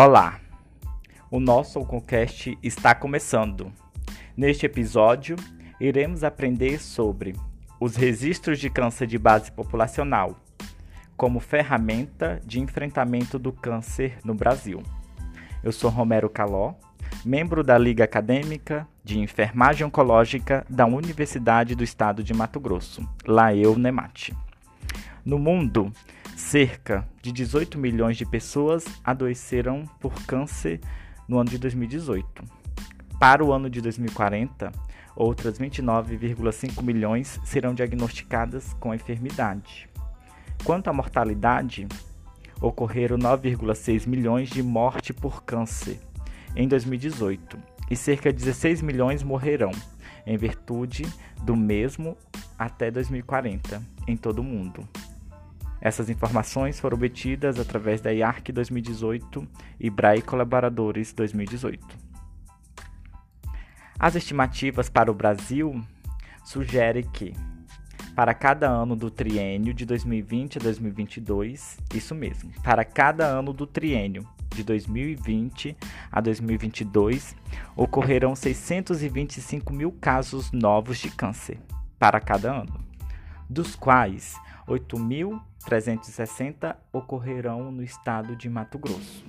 Olá, o nosso Concast está começando. Neste episódio, iremos aprender sobre os registros de câncer de base populacional como ferramenta de enfrentamento do câncer no Brasil. Eu sou Romero Caló, membro da Liga Acadêmica de Enfermagem Oncológica da Universidade do Estado de Mato Grosso, Laeu Nemate. No mundo, cerca de 18 milhões de pessoas adoeceram por câncer no ano de 2018. Para o ano de 2040, outras 29,5 milhões serão diagnosticadas com a enfermidade. Quanto à mortalidade, ocorreram 9,6 milhões de mortes por câncer em 2018 e cerca de 16 milhões morrerão em virtude do mesmo até 2040 em todo o mundo. Essas informações foram obtidas através da IARC 2018 e BRAE Colaboradores 2018. As estimativas para o Brasil sugerem que, para cada ano do triênio de 2020 a 2022, isso mesmo, para cada ano do triênio de 2020 a 2022, ocorrerão 625 mil casos novos de câncer para cada ano, dos quais 8.360 ocorrerão no estado de Mato Grosso.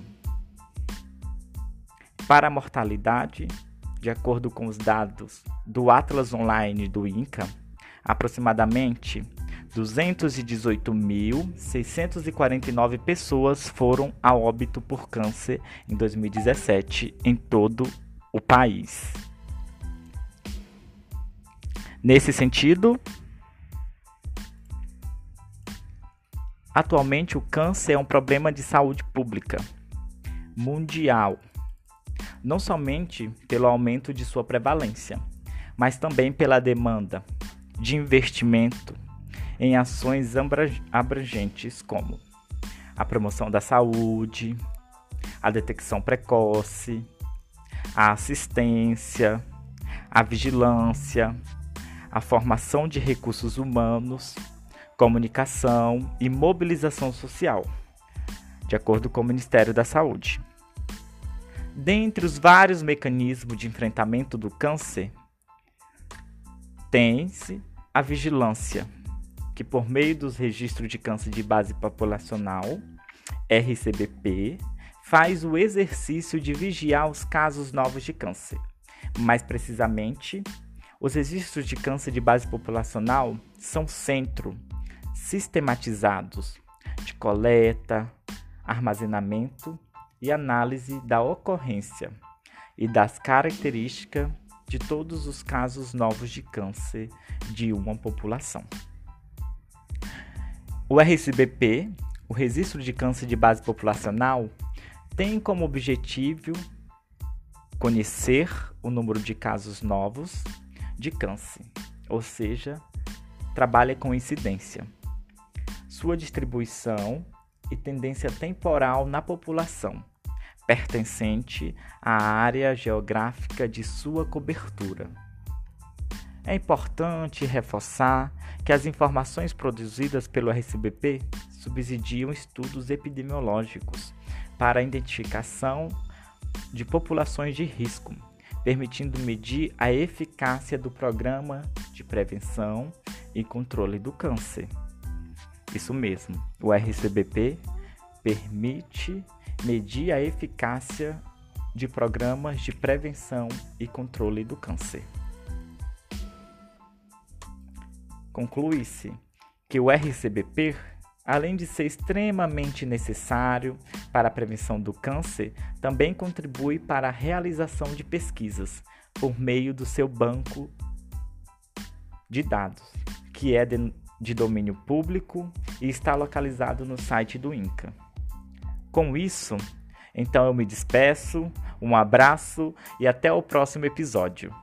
Para a mortalidade, de acordo com os dados do Atlas Online do INCA, aproximadamente 218.649 pessoas foram a óbito por câncer em 2017 em todo o país. Nesse sentido, atualmente o câncer é um problema de saúde pública mundial, não somente pelo aumento de sua prevalência, mas também pela demanda de investimento em ações abrangentes como a promoção da saúde, a detecção precoce, a assistência, a vigilância, a formação de recursos humanos, comunicação e mobilização social, de acordo com o Ministério da Saúde. Dentre os vários mecanismos de enfrentamento do câncer, tem-se a vigilância que, por meio dos registros de câncer de base populacional, RCBP, faz o exercício de vigiar os casos novos de câncer. Mais precisamente, os registros de câncer de base populacional são centro sistematizados de coleta, armazenamento e análise da ocorrência e das características de todos os casos novos de câncer de uma população. O RCBP, o Registro de Câncer de Base Populacional, tem como objetivo conhecer o número de casos novos de câncer, ou seja, trabalha com incidência, sua distribuição e tendência temporal na população, pertencente à área geográfica de sua cobertura. É importante reforçar que as informações produzidas pelo RCBP subsidiam estudos epidemiológicos para a identificação de populações de risco, permitindo medir a eficácia do programa de prevenção e controle do câncer. Isso mesmo, o RCBP permite medir a eficácia de programas de prevenção e controle do câncer. Conclui-se que o RCBP, além de ser extremamente necessário para a prevenção do câncer, também contribui para a realização de pesquisas por meio do seu banco de dados, que é de domínio público e está localizado no site do INCA. Com isso, então eu me despeço, um abraço e até o próximo episódio.